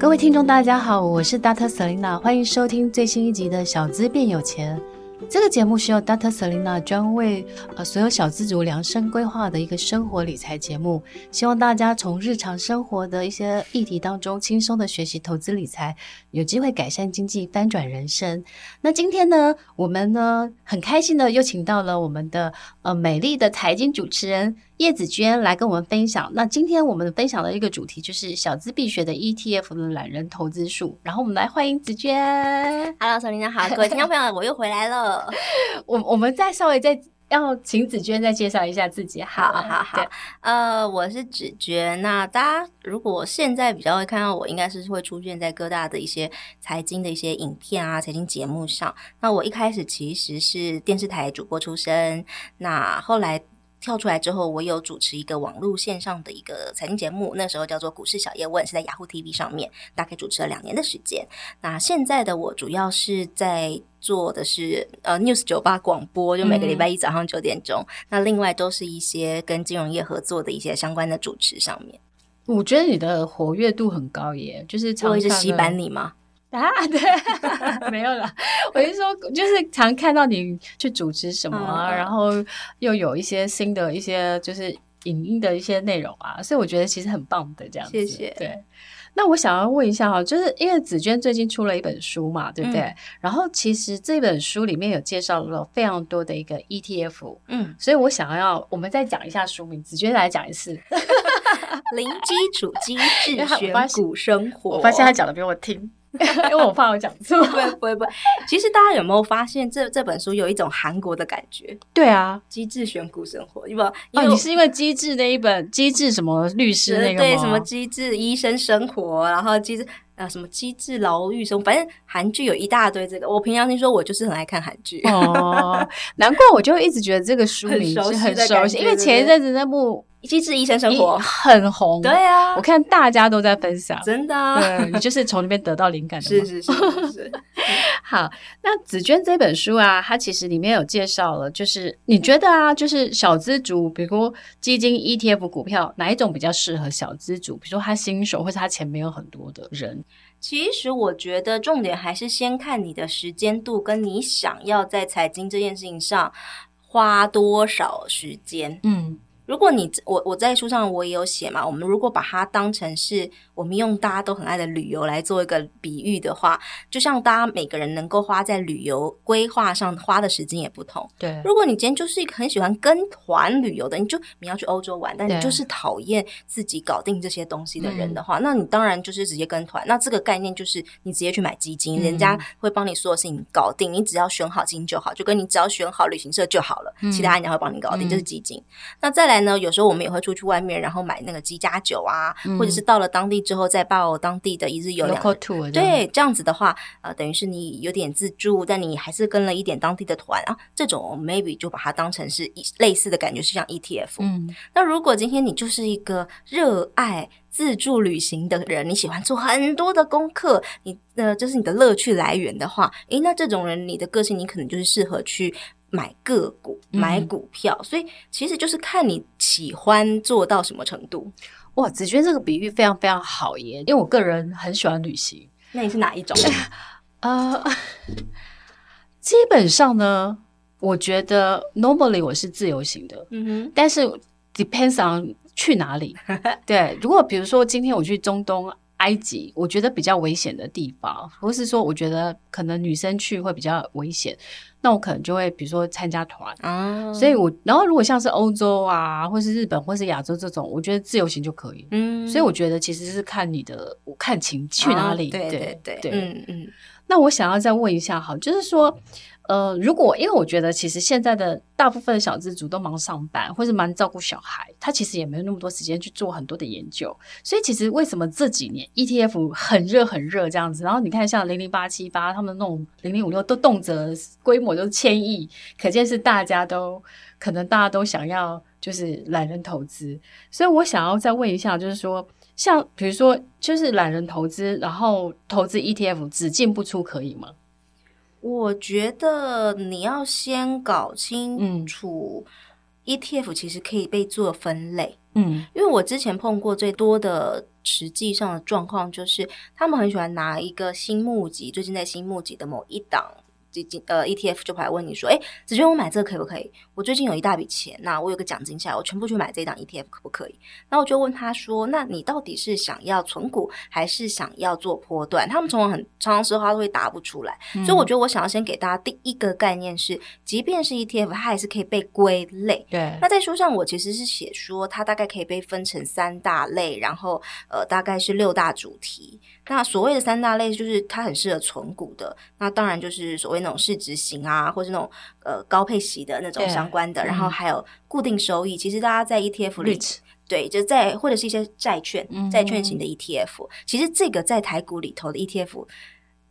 各位听众，大家好，我是 Dr. Selina，欢迎收听最新一集的《小资变有钱》。这个节目是由 Dr. Selina 专为呃所有小资族量身规划的一个生活理财节目，希望大家从日常生活的一些议题当中轻松的学习投资理财，有机会改善经济，翻转人生。那今天呢，我们呢很开心的又请到了我们的呃美丽的财经主持人。叶子娟来跟我们分享。那今天我们分享的一个主题就是小资必学的 ETF 的懒人投资术。然后我们来欢迎子娟。Hello，小林姐好，各位听众朋友，我又回来了。我我们再稍微再要请子娟再介绍一下自己。好好好，呃，我是子娟。那大家如果现在比较会看到我，应该是会出现在各大的一些财经的一些影片啊、财经节目上。那我一开始其实是电视台主播出身，那后来。跳出来之后，我有主持一个网络线上的一个财经节目，那时候叫做《股市小叶问》，是在雅虎 TV 上面，大概主持了两年的时间。那现在的我主要是在做的是呃 News 酒吧广播，就每个礼拜一早上九点钟。嗯、那另外都是一些跟金融业合作的一些相关的主持上面。我觉得你的活跃度很高耶，就是常常会是洗版你吗？啊，对，没有了。我是说，就是常看到你去主持什么啊，嗯、然后又有一些新的一些就是影音的一些内容啊，所以我觉得其实很棒的这样子。谢谢。对，那我想要问一下哈，就是因为紫娟最近出了一本书嘛，对不对？嗯、然后其实这本书里面有介绍了非常多的一个 ETF，嗯，所以我想要我们再讲一下书名，紫娟来讲一次。零基础机智 选股生活，我发现他讲的比我听。因为我怕我讲错，不会不会不会。其实大家有没有发现这，这这本书有一种韩国的感觉？对啊，机智选股生活，因为哦，你是因为机智那一本机智什么律师那个对，什么机智医生生活，然后机智啊什么机智牢狱生活，反正韩剧有一大堆这个。我平常听说，我就是很爱看韩剧哦，难怪我就一一直觉得这个书名是很熟悉，因为前一阵子那部。机智医生生活很红，对啊，我看大家都在分享，真的、啊，对，你就是从那边得到灵感的，是是是是，是。好，那紫娟这本书啊，它其实里面有介绍了，就是你觉得啊，就是小资族，比如基金、ETF、股票，哪一种比较适合小资族？比如说他新手，或者他钱没有很多的人。其实我觉得重点还是先看你的时间度，跟你想要在财经这件事情上花多少时间。嗯。如果你我我在书上我也有写嘛，我们如果把它当成是我们用大家都很爱的旅游来做一个比喻的话，就像大家每个人能够花在旅游规划上花的时间也不同。对，如果你今天就是一个很喜欢跟团旅游的，你就你要去欧洲玩，但你就是讨厌自己搞定这些东西的人的话，那你当然就是直接跟团。那这个概念就是你直接去买基金，人家会帮你所有事情搞定，你只要选好基金就好，就跟你只要选好旅行社就好了，其他人家会帮你搞定，就是基金。那再来。呢，有时候我们也会出去外面，然后买那个鸡加酒啊，嗯、或者是到了当地之后再报当地的一日游两日。对，这样子的话，呃，等于是你有点自助，但你还是跟了一点当地的团啊。这种 maybe 就把它当成是类似的感觉，是像 ETF。嗯，那如果今天你就是一个热爱自助旅行的人，你喜欢做很多的功课，你呃，这、就是你的乐趣来源的话，诶，那这种人你的个性，你可能就是适合去。买个股，买股票，嗯、所以其实就是看你喜欢做到什么程度。哇，子娟这个比喻非常非常好耶！因为我个人很喜欢旅行。那你是哪一种？呃，基本上呢，我觉得 normally 我是自由行的。嗯哼，但是 depends on 去哪里。对，如果比如说今天我去中东。埃及，我觉得比较危险的地方，或是说，我觉得可能女生去会比较危险，那我可能就会比如说参加团啊。所以我，我然后如果像是欧洲啊，或是日本，或是亚洲这种，我觉得自由行就可以。嗯，所以我觉得其实是看你的，我看情去哪里。对对对，对，嗯嗯。那我想要再问一下，好，就是说。呃，如果因为我觉得其实现在的大部分的小资族都忙上班，或是忙照顾小孩，他其实也没有那么多时间去做很多的研究。所以其实为什么这几年 ETF 很热很热这样子？然后你看像零零八七八他们那种零零五六都动辄规模都是千亿，可见是大家都可能大家都想要就是懒人投资。所以我想要再问一下，就是说像比如说就是懒人投资，然后投资 ETF 只进不出可以吗？我觉得你要先搞清楚，ETF 其实可以被做分类。嗯，因为我之前碰过最多的实际上的状况，就是他们很喜欢拿一个新募集，最近在新募集的某一档。基金呃 ETF 就跑来问你说，哎，子娟，我买这个可不可以？我最近有一大笔钱，那我有个奖金下来，我全部去买这一档 ETF 可不可以？那我就问他说，那你到底是想要存股，还是想要做波段？他们从很常时候都会答不出来，嗯、所以我觉得我想要先给大家第一个概念是，即便是 ETF，它还是可以被归类。对。那在书上我其实是写说，它大概可以被分成三大类，然后呃大概是六大主题。那所谓的三大类，就是它很适合存股的。那当然就是所谓那种市值型啊，或是那种呃高配息的那种相关的。然后还有固定收益。其实大家在 ETF 里对，就在或者是一些债券、债券型的 ETF。其实这个在台股里头的 ETF，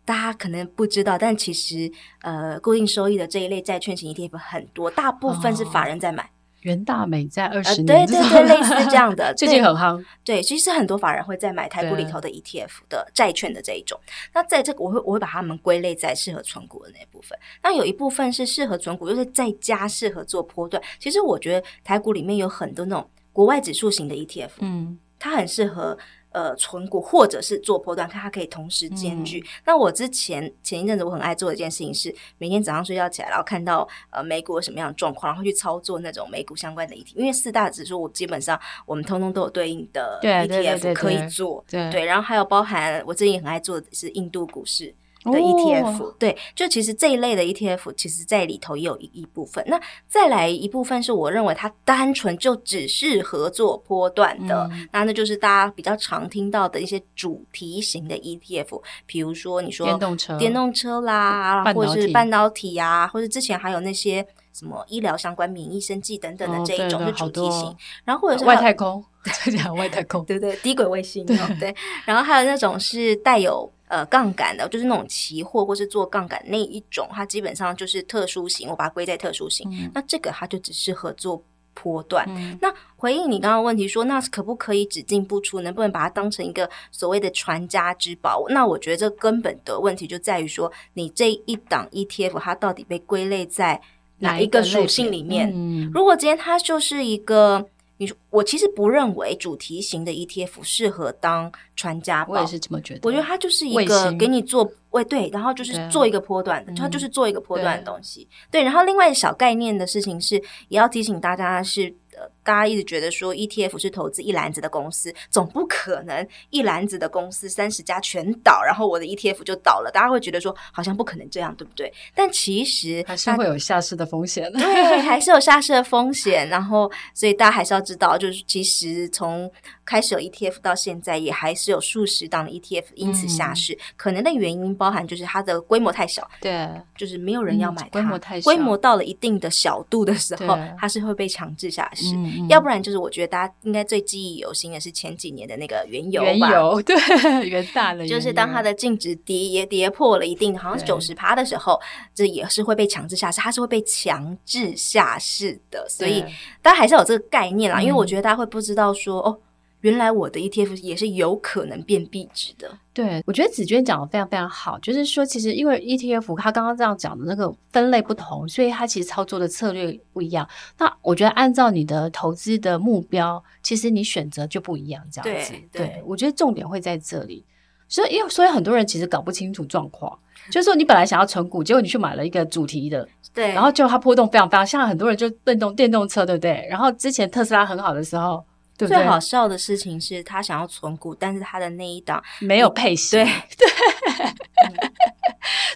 大家可能不知道，但其实呃固定收益的这一类债券型 ETF 很多，大部分是法人在买。元大美在二十年、呃，对对对，类 似这样的，最近很夯。对，其实很多法人会在买台股里头的 ETF 的债券的这一种。那在这个，我会我会把它们归类在适合存股的那一部分。那有一部分是适合存股，又是在家适合做波段。其实我觉得台股里面有很多那种国外指数型的 ETF，嗯，它很适合。呃，存股或者是做波段，看它可以同时兼具。嗯、那我之前前一阵子我很爱做的一件事情是，每天早上睡觉起来，然后看到呃美股有什么样的状况，然后去操作那种美股相关的 ETF。因为四大指数，我基本上我们通通都有对应的 ETF 可以做。对，对，对，对，对，对，然后还有包含我最近很爱做的是印度股市。的 ETF，、哦、对，就其实这一类的 ETF，其实在里头也有一一部分。那再来一部分是我认为它单纯就只适合做波段的，嗯、那那就是大家比较常听到的一些主题型的 ETF，比如说你说电动车、电动车啦，或者是半导体啊，或者之前还有那些什么医疗相关、免疫生技等等的这一种是主题型，然后或者是外太空，再讲外太空，对对，低轨卫星，对，对，然后还有那种是带有。呃，杠杆的，就是那种期货或是做杠杆那一种，它基本上就是特殊型，我把它归在特殊型。嗯、那这个它就只适合做波段。嗯、那回应你刚刚问题说，那可不可以只进不出？能不能把它当成一个所谓的传家之宝？那我觉得这根本的问题就在于说，你这一档 ETF 它到底被归类在哪一个属性里面？嗯、如果今天它就是一个。你说我其实不认为主题型的 ETF 适合当传家宝，我也是这么觉得。我觉得它就是一个给你做，喂，对，然后就是做一个波段的，它就是做一个波段的东西。对，然后另外小概念的事情是，也要提醒大家是。大家一直觉得说 ETF 是投资一篮子的公司，总不可能一篮子的公司三十家全倒，然后我的 ETF 就倒了。大家会觉得说好像不可能这样，对不对？但其实还是会有下市的风险。对，还是有下市的风险。然后，所以大家还是要知道，就是其实从开始有 ETF 到现在，也还是有数十档的 ETF 因此下市。嗯、可能的原因包含就是它的规模太小，对，就是没有人要买它。嗯、规模太小，规模到了一定的小度的时候，它是会被强制下市。嗯、要不然就是我觉得大家应该最记忆犹新的是前几年的那个原油吧，原油 对，原大的，就是当它的净值跌也跌破了一定，好像是九十趴的时候，这也是会被强制下市，它是会被强制下市的，所以大家还是有这个概念啦，因为我觉得大家会不知道说哦。原来我的 ETF 也是有可能变壁纸的。对，我觉得子娟讲的非常非常好，就是说，其实因为 ETF 它刚刚这样讲的那个分类不同，所以它其实操作的策略不一样。那我觉得按照你的投资的目标，其实你选择就不一样，这样子。对，对，对，我觉得重点会在这里。所以，因为所以很多人其实搞不清楚状况，就是说你本来想要存股，结果你去买了一个主题的，对，然后就它波动非常非常，像很多人就电动电动车，对不对？然后之前特斯拉很好的时候。对对，最好笑的事情是他想要存股，但是他的那一档没有配息。对 对，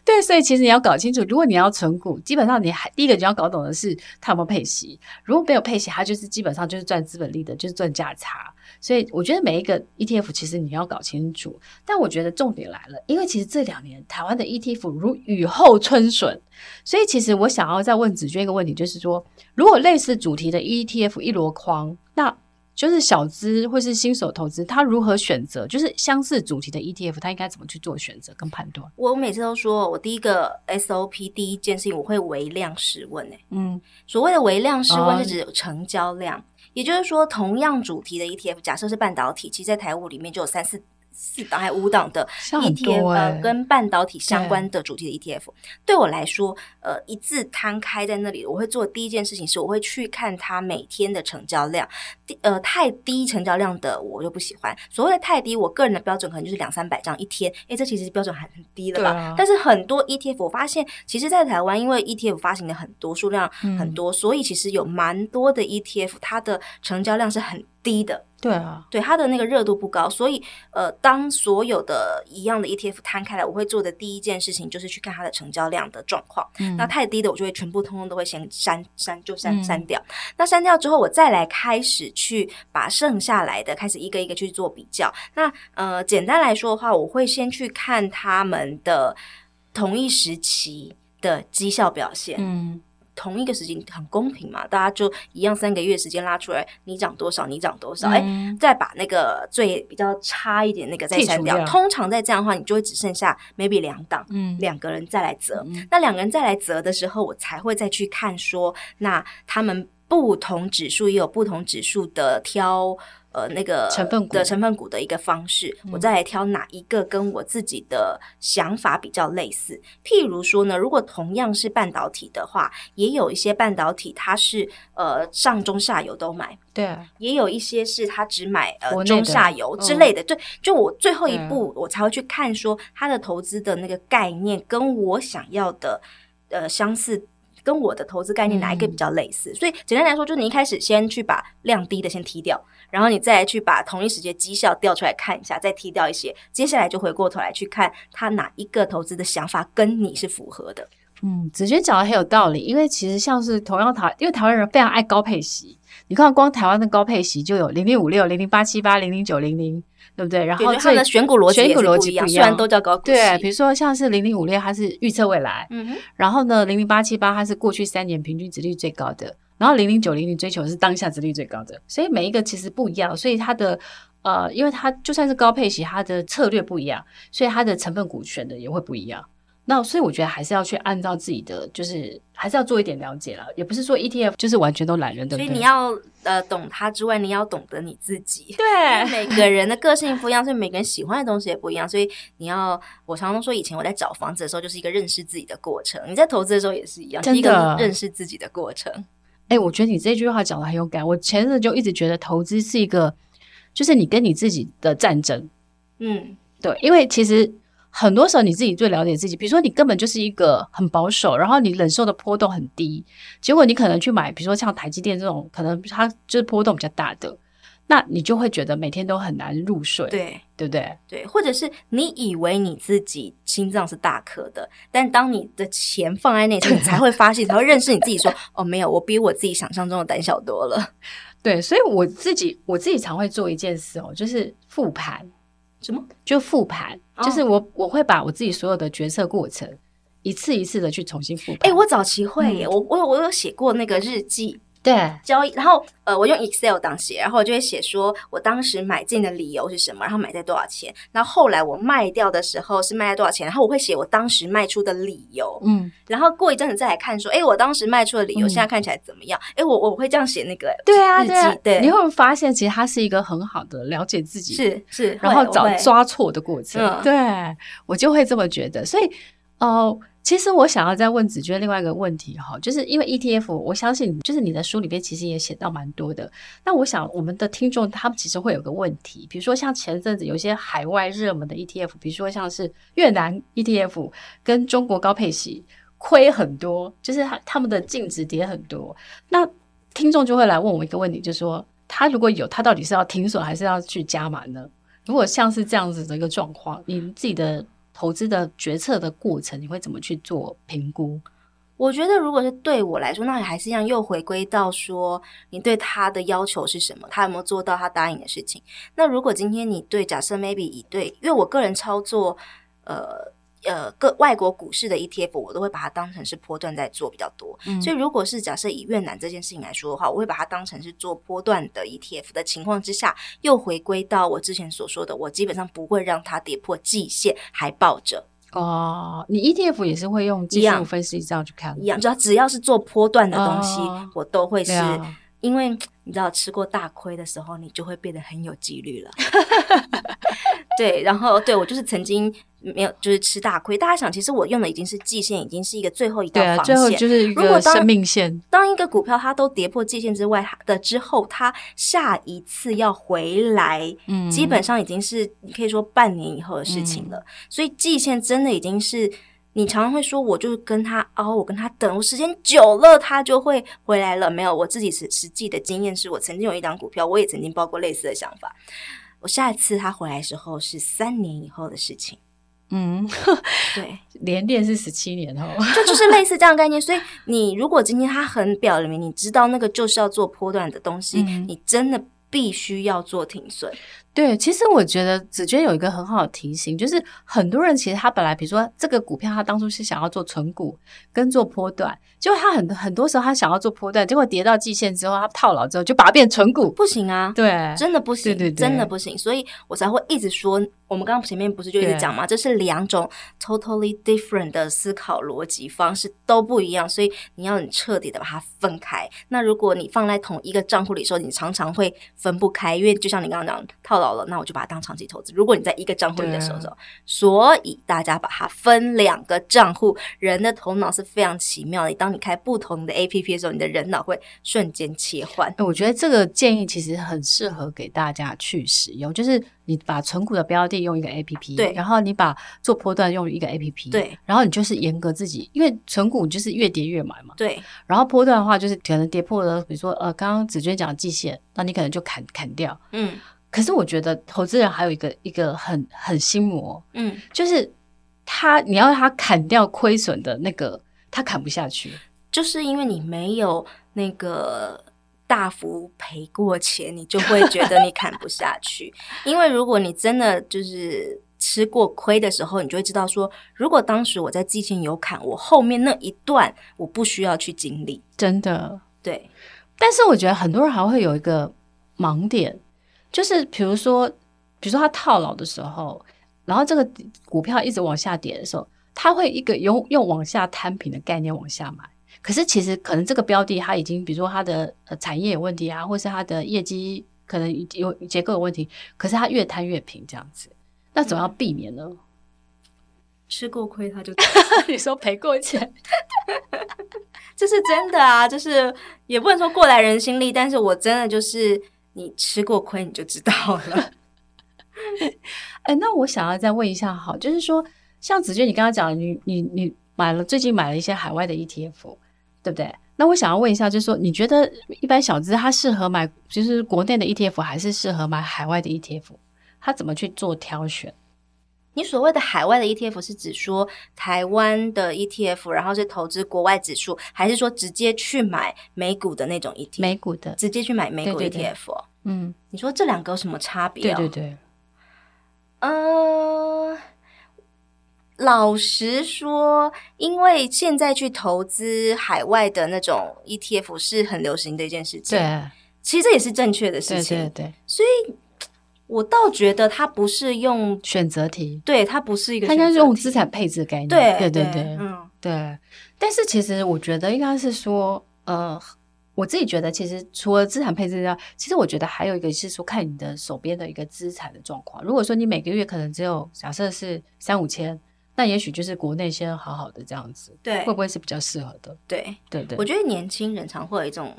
对，所以其实你要搞清楚，如果你要存股，基本上你还第一个你要搞懂的是他有没有配息。如果没有配息，他就是基本上就是赚资本利的，就是赚价差。所以我觉得每一个 ETF 其实你要搞清楚。但我觉得重点来了，因为其实这两年台湾的 ETF 如雨后春笋，所以其实我想要再问子娟一个问题，就是说，如果类似主题的 ETF 一箩筐，那就是小资或是新手投资，他如何选择？就是相似主题的 ETF，他应该怎么去做选择跟判断？我每次都说，我第一个 SOP 第一件事情，我会微量试问。哎，嗯，所谓的微量试问是指成交量，哦、也就是说，同样主题的 ETF，假设是半导体，其实在台股里面就有三四。四档还有五档的 ETF，呃，跟半导体相关的主题的 ETF，对，对我来说，呃，一字摊开在那里，我会做第一件事情是，我会去看它每天的成交量，低呃，太低成交量的我就不喜欢。所谓的太低，我个人的标准可能就是两三百张一天，诶，这其实标准还很低了吧？啊、但是很多 ETF，我发现，其实，在台湾，因为 ETF 发行的很多，数量很多，嗯、所以其实有蛮多的 ETF，它的成交量是很低的。对啊，对它的那个热度不高，所以呃，当所有的一样的 ETF 摊开来，我会做的第一件事情就是去看它的成交量的状况。嗯，那太低的，我就会全部通通都会先删删就删删掉。嗯，那删掉之后，我再来开始去把剩下来的开始一个一个去做比较。那呃，简单来说的话，我会先去看他们的同一时期的绩效表现。嗯。同一个时间很公平嘛，大家就一样三个月时间拉出来，你涨多少，你涨多少，哎、嗯，再把那个最比较差一点那个再删掉。通常在这样的话，你就会只剩下 maybe 两档，嗯，两个人再来择。嗯、那两个人再来择的时候，我才会再去看说，那他们不同指数也有不同指数的挑。呃，那个成分股的成分股的一个方式，我再来挑哪一个跟我自己的想法比较类似。譬如说呢，如果同样是半导体的话，也有一些半导体它是呃上中下游都买，对，也有一些是它只买呃中下游之类的。对，就我最后一步我才会去看说它的投资的那个概念跟我想要的呃相似。跟我的投资概念哪一个比较类似？嗯、所以简单来说，就是你一开始先去把量低的先踢掉，然后你再去把同一时间绩效调出来看一下，再踢掉一些，接下来就回过头来去看他哪一个投资的想法跟你是符合的。嗯，子娟讲的很有道理，因为其实像是同样台，因为台湾人非常爱高配息，你看光台湾的高配息就有零零五六、零零八七八、零零九零零。对不对？然后它的选股逻辑选股逻辑不一样，虽然都叫高股息。对，比如说像是零零五六，它是预测未来。嗯哼。然后呢，零零八七八它是过去三年平均值率最高的。然后零零九零零追求是当下值率最高的。所以每一个其实不一样，所以它的呃，因为它就算是高配息，它的策略不一样，所以它的成分股选的也会不一样。那所以我觉得还是要去按照自己的，就是还是要做一点了解了，也不是说 ETF 就是完全都懒人的。所以你要呃懂它之外，你要懂得你自己。对，每个人的个性不一样，所以每个人喜欢的东西也不一样。所以你要，我常常说，以前我在找房子的时候，就是一个认识自己的过程。你在投资的时候也是一样，一个认识自己的过程。哎、欸，我觉得你这句话讲的很有感。我前阵就一直觉得投资是一个，就是你跟你自己的战争。嗯，对，因为其实。很多时候你自己最了解自己，比如说你根本就是一个很保守，然后你忍受的波动很低，结果你可能去买，比如说像台积电这种，可能它就是波动比较大的，那你就会觉得每天都很难入睡，对，对不对？对，或者是你以为你自己心脏是大颗的，但当你的钱放在那你才会发现，才会认识你自己说，说 哦，没有，我比我自己想象中的胆小多了。对，所以我自己我自己常会做一件事哦，就是复盘。什么？就复盘，哦、就是我我会把我自己所有的决策过程一次一次的去重新复盘。哎、欸，我早期会耶，嗯、我我我有写过那个日记。对，交易，然后呃，我用 Excel 当写，然后我就会写说我当时买进的理由是什么，然后买在多少钱，然后后来我卖掉的时候是卖在多少钱，然后我会写我当时卖出的理由，嗯，然后过一阵子再来看说，哎，我当时卖出的理由现在看起来怎么样？哎、嗯，我我会这样写那个对啊，对啊，对，你会发现其实它是一个很好的了解自己，是是，然后找抓错的过程，嗯、对我就会这么觉得，所以哦。呃其实我想要再问子娟另外一个问题哈，就是因为 ETF，我相信就是你的书里边其实也写到蛮多的。那我想我们的听众他们其实会有个问题，比如说像前阵子有些海外热门的 ETF，比如说像是越南 ETF 跟中国高配息亏很多，就是他他们的净值跌很多。那听众就会来问我一个问题，就是说他如果有，他到底是要停损还是要去加码呢？如果像是这样子的一个状况，你自己的。投资的决策的过程，你会怎么去做评估？我觉得，如果是对我来说，那还是一样，又回归到说，你对他的要求是什么？他有没有做到他答应的事情？那如果今天你对假设 maybe 以对，因为我个人操作，呃。呃，各外国股市的 ETF，我都会把它当成是波段在做比较多。嗯，所以如果是假设以越南这件事情来说的话，我会把它当成是做波段的 ETF 的情况之下，又回归到我之前所说的，我基本上不会让它跌破季线还抱着。哦，你 ETF 也是会用技术分析这样去看，一样，只要只要是做波段的东西，哦，我都会是。因为你知道吃过大亏的时候，你就会变得很有纪律了。对，然后对我就是曾经没有就是吃大亏。大家想，其实我用的已经是季线，已经是一个最后一道防线，最后就是一个生命线。当一个股票它都跌破季线之外的之后，它下一次要回来，嗯，基本上已经是你可以说半年以后的事情了。嗯，所以季线真的已经是。你常常会说，我就跟他熬，我跟他等，我时间久了，他就会回来了。没有，我自己实实际的经验是，我曾经有一档股票，我也曾经抱过类似的想法。我下一次他回来的时候是三年以后的事情。嗯，对，连电是十七年后，就就是类似这样的概念。所以你如果今天他很表明，你知道那个就是要做波段的东西，嗯、你真的必须要做停损。对，其实我觉得子娟有一个很好的提醒，就是很多人其实他本来比如说这个股票，他当初是想要做存股跟做波段，结果他很很多时候他想要做波段，结果跌到季线之后，他套牢之后就把它变存股，不行啊，对，真的不行，对对对，真的不行，所以我才会一直说。我们刚刚前面不是就一直讲嘛？这是两种 totally different 的思考逻辑方式都不一样，所以你要很彻底的把它分开。那如果你放在同一个账户里的时候，你常常会分不开，因为就像你刚刚讲套牢了，那我就把它当长期投资。如果你在一个账户里的时候，所以大家把它分两个账户。人的头脑是非常奇妙的，当你开不同的 APP 的时候，你的人脑会瞬间切换。我觉得这个建议其实很适合给大家去使用，就是。你把存股的标的用一个 A P P，对，然后你把做波段用一个 A P P，对，然后你就是严格自己，因为存股就是越跌越买嘛，对，然后波段的话就是可能跌破了，比如说呃，刚刚子娟讲的季线，那你可能就砍砍掉，嗯，可是我觉得投资人还有一个一个很很心魔，嗯，就是他你要他砍掉亏损的那个，他砍不下去，就是因为你没有那个。大幅赔过钱，你就会觉得你砍不下去。因为如果你真的就是吃过亏的时候，你就会知道说，如果当时我在季前有砍，我后面那一段我不需要去经历。真的，对。但是我觉得很多人还会有一个盲点，就是比如说，比如说他套牢的时候，然后这个股票一直往下跌的时候，他会一个用用往下摊平的概念往下买。可是其实可能这个标的它已经，比如说它的呃产业有问题啊，或是它的业绩可能有结构有问题，可是它越摊越平这样子，那怎么要避免呢？吃过亏他就 你说赔过钱，这是真的啊，就是也不能说过来人心力，但是我真的就是你吃过亏你就知道了。哎，那我想要再问一下，好，就是说像子娟你刚刚讲，你你你买了最近买了一些海外的 ETF。对不对？那我想要问一下，就是说，你觉得一般小资他适合买，就是国内的 ETF，还是适合买海外的 ETF？他怎么去做挑选？你所谓的海外的 ETF 是指说台湾的 ETF，然后是投资国外指数，还是说直接去买美股的那种 ETF？美股的，直接去买美股 ETF？对对对，嗯，你说这两个有什么差别？对对对，嗯、呃。老实说，因为现在去投资海外的那种 ETF 是很流行的一件事情。对，其实这也是正确的事情。对对对，所以我倒觉得它不是用选择题，对，它不是一个，它应该是用资产配置概念。对对对对，嗯，对。但是其实我觉得应该是说，呃，我自己觉得，其实除了资产配置之外，其实我觉得还有一个是说，看你的手边的一个资产的状况。如果说你每个月可能只有假设是三五千。那也许就是国内先好好的这样子，对，会不会是比较适合的？对，对对。我觉得年轻人常会有一种，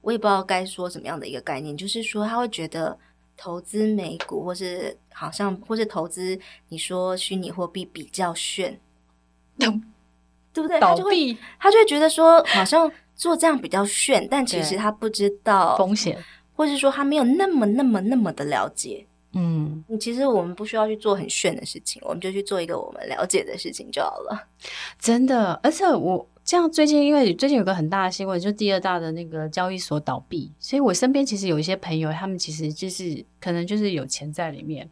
我也不知道该说什么样的一个概念，就是说他会觉得投资美股或是好像或是投资你说虚拟货币比较炫，对不对？倒闭，他就会他就会觉得说好像做这样比较炫，但其实他不知道风险，或是说他没有那么那么那么的了解。嗯，其实我们不需要去做很炫的事情，我们就去做一个我们了解的事情就好了。真的，而且我这样最近，因为最近有个很大的新闻，就是第二大的那个交易所倒闭，所以我身边其实有一些朋友，他们其实就是可能就是有钱在里面。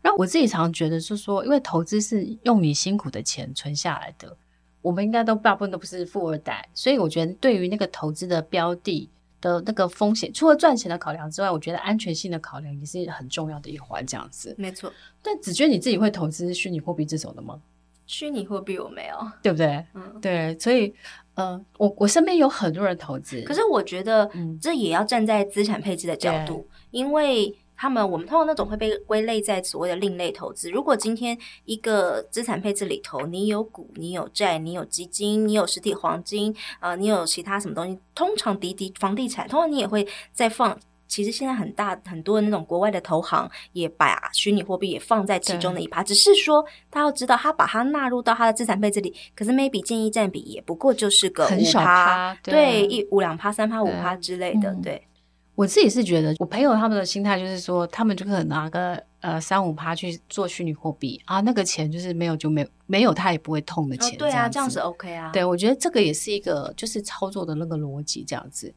然后我自己常常觉得是说，因为投资是用你辛苦的钱存下来的，我们应该都大部分都不是富二代，所以我觉得对于那个投资的标的的那个风险，除了赚钱的考量之外，我觉得安全性的考量也是很重要的一环。这样子，没错。但子娟你自己会投资虚拟货币这种的吗？虚拟货币我没有，对不对？嗯，对。所以，嗯、呃，我我身边有很多人投资，可是我觉得，嗯，这也要站在资产配置的角度，因为。他们我们通常那种会被归类在所谓的另类投资。如果今天一个资产配置里头，你有股、你有债、你有基金、你有实体黄金，呃，你有其他什么东西，通常滴滴房地产，通常你也会再放。其实现在很大很多的那种国外的投行也把虚拟货币也放在其中的一趴，只是说他要知道他把它纳入到他的资产配置里，可是 maybe 建议占比也不过就是个五趴，对，一五两趴、三趴、五趴之类的，对。嗯我自己是觉得，我朋友他们的心态就是说，他们就可能拿个呃三五趴去做虚拟货币啊，那个钱就是没有就没有没有，他也不会痛的钱。哦、对啊，这样子 OK 啊。对，我觉得这个也是一个就是操作的那个逻辑这样子。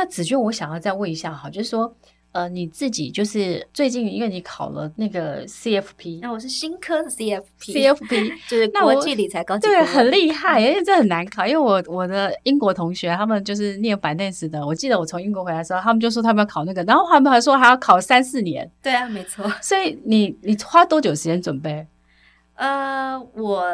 那子娟，我想要再问一下哈，就是说。呃，你自己就是最近，因为你考了那个 CFP，那我是新科的 CFP，CFP 就是国际理财高级，对，很厉害，因为这很难考。因为我我的英国同学，他们就是念 Finance 的，我记得我从英国回来的时候，他们就说他们要考那个，然后他们还说还要考三四年。对啊，没错。所以你你花多久时间准备？呃，我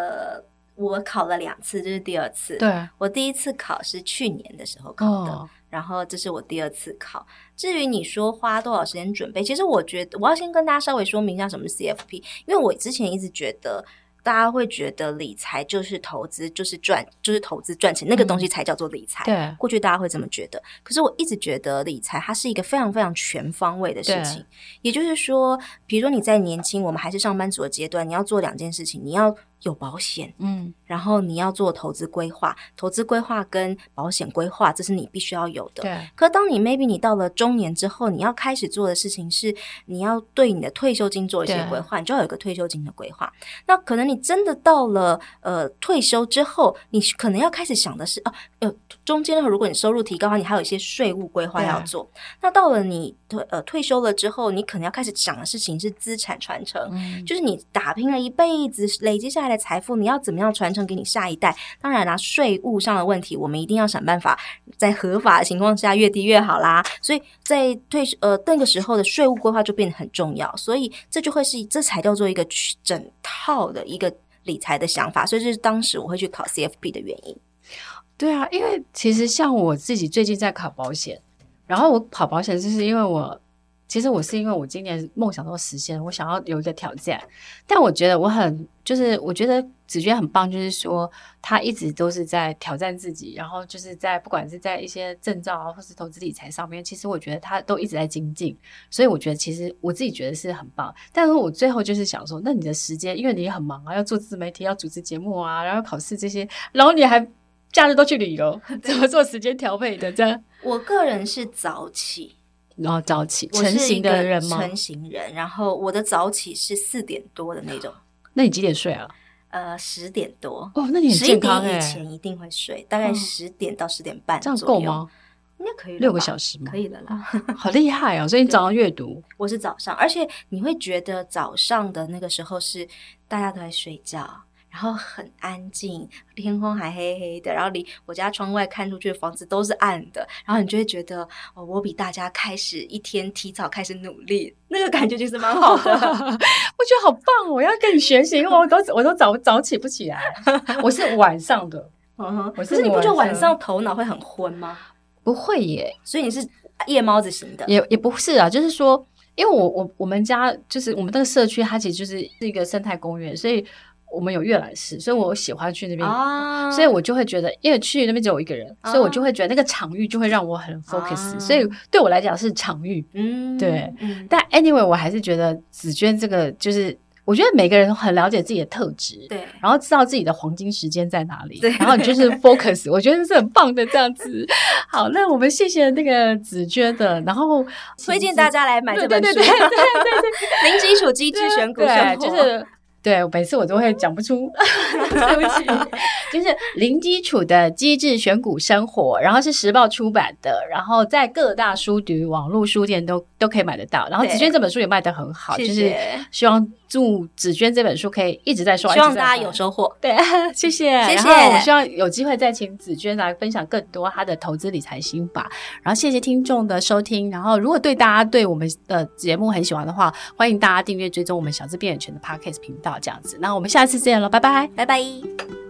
我考了两次，这是第二次。对，我第一次考是去年的时候考的。哦然后这是我第二次考。至于你说花多少时间准备，其实我觉得我要先跟大家稍微说明一下什么是 CFP，因为我之前一直觉得大家会觉得理财就是投资，就是赚，就是投资赚钱，那个东西才叫做理财。嗯、对，过去大家会这么觉得。可是我一直觉得理财它是一个非常非常全方位的事情。也就是说，比如说你在年轻，我们还是上班族的阶段，你要做两件事情，你要。有保险，嗯，然后你要做投资规划，投资规划跟保险规划，这是你必须要有的。对。可当你 maybe 你到了中年之后，你要开始做的事情是，你要对你的退休金做一些规划，你就要有一个退休金的规划。那可能你真的到了呃退休之后，你可能要开始想的是，哦、呃，中间的话如果你收入提高的话，你还有一些税务规划要做。那到了你退呃退休了之后，你可能要开始想的事情是资产传承，嗯，就是你打拼了一辈子累积下来的。财富你要怎么样传承给你下一代？当然啦，税务上的问题，我们一定要想办法在合法的情况下越低越好啦。所以在退呃那个时候的税务规划就变得很重要。所以这就会是这才叫做一个整套的一个理财的想法。所以这是当时我会去考 CFP 的原因。对啊，因为其实像我自己最近在考保险，然后我考保险就是因为我。其实我是因为我今年梦想都实现，我想要有一个挑战。但我觉得我很就是，我觉得子娟很棒，就是说她一直都是在挑战自己，然后就是在不管是在一些证照啊，或是投资理财上面，其实我觉得她都一直在精进。所以我觉得其实我自己觉得是很棒。但是我最后就是想说，那你的时间，因为你也很忙啊，要做自媒体，要主持节目啊，然后考试这些，然后你还假日都去旅游，怎么做时间调配的？这样，我个人是早起。然后早起，成型的人吗？成型人，然后我的早起是四点多的那种。那你几点睡啊？呃，十点多。哦，那你很健康哎。十一点以前一定会睡，大概十点到十点半，这样够吗？应该可以，六个小时吗？可以的啦。好厉害啊！所以你早上阅读。我是早上，而且你会觉得早上的那个时候是大家都在睡觉。然后很安静，天空还黑黑的，然后离我家窗外看出去的房子都是暗的，然后你就会觉得，哦，我比大家开始一天提早开始努力，那个感觉就是蛮好的。我觉得好棒，我要跟你学习，因为我都我都早早起不起来，我是晚上的。嗯哼，可是你不觉得晚上头脑会很昏吗？不会耶，所以你是夜猫子型的？也也不是啊，就是说，因为我我我们家就是我们那个社区，它其实就是是一个生态公园，所以。我们有阅览室，所以我喜欢去那边，啊、所以我就会觉得，因为去那边只有我一个人，啊、所以我就会觉得那个场域就会让我很 focus，、啊、所以对我来讲是场域，嗯，对。嗯、但 anyway，我还是觉得紫娟这个就是我觉得每个人很了解自己的特质，对，然后知道自己的黄金时间在哪里，对，然后你就是 focus，我觉得是很棒的这样子。好，那我们谢谢那个子娟的，然后推荐大家来买这本书，对对对对对对，零基础机制选股生活，就是。对，每次我都会讲不出，对不起，就是零基础的机智选股生活，然后是时报出版的，然后在各大书局、网络书店都都可以买得到。然后子萱这本书也卖得很好，就是希望祝紫娟这本书可以一直在说，希望大家有收获。对，谢谢，谢谢。然后我希望有机会再请紫娟来分享更多她的投资理财心法。然后谢谢听众的收听。然后如果对大家对我们的节目很喜欢的话，欢迎大家订阅追踪我们小资变眼权的 Podcast 频道。这样子，那我们下次见了，拜拜，拜拜。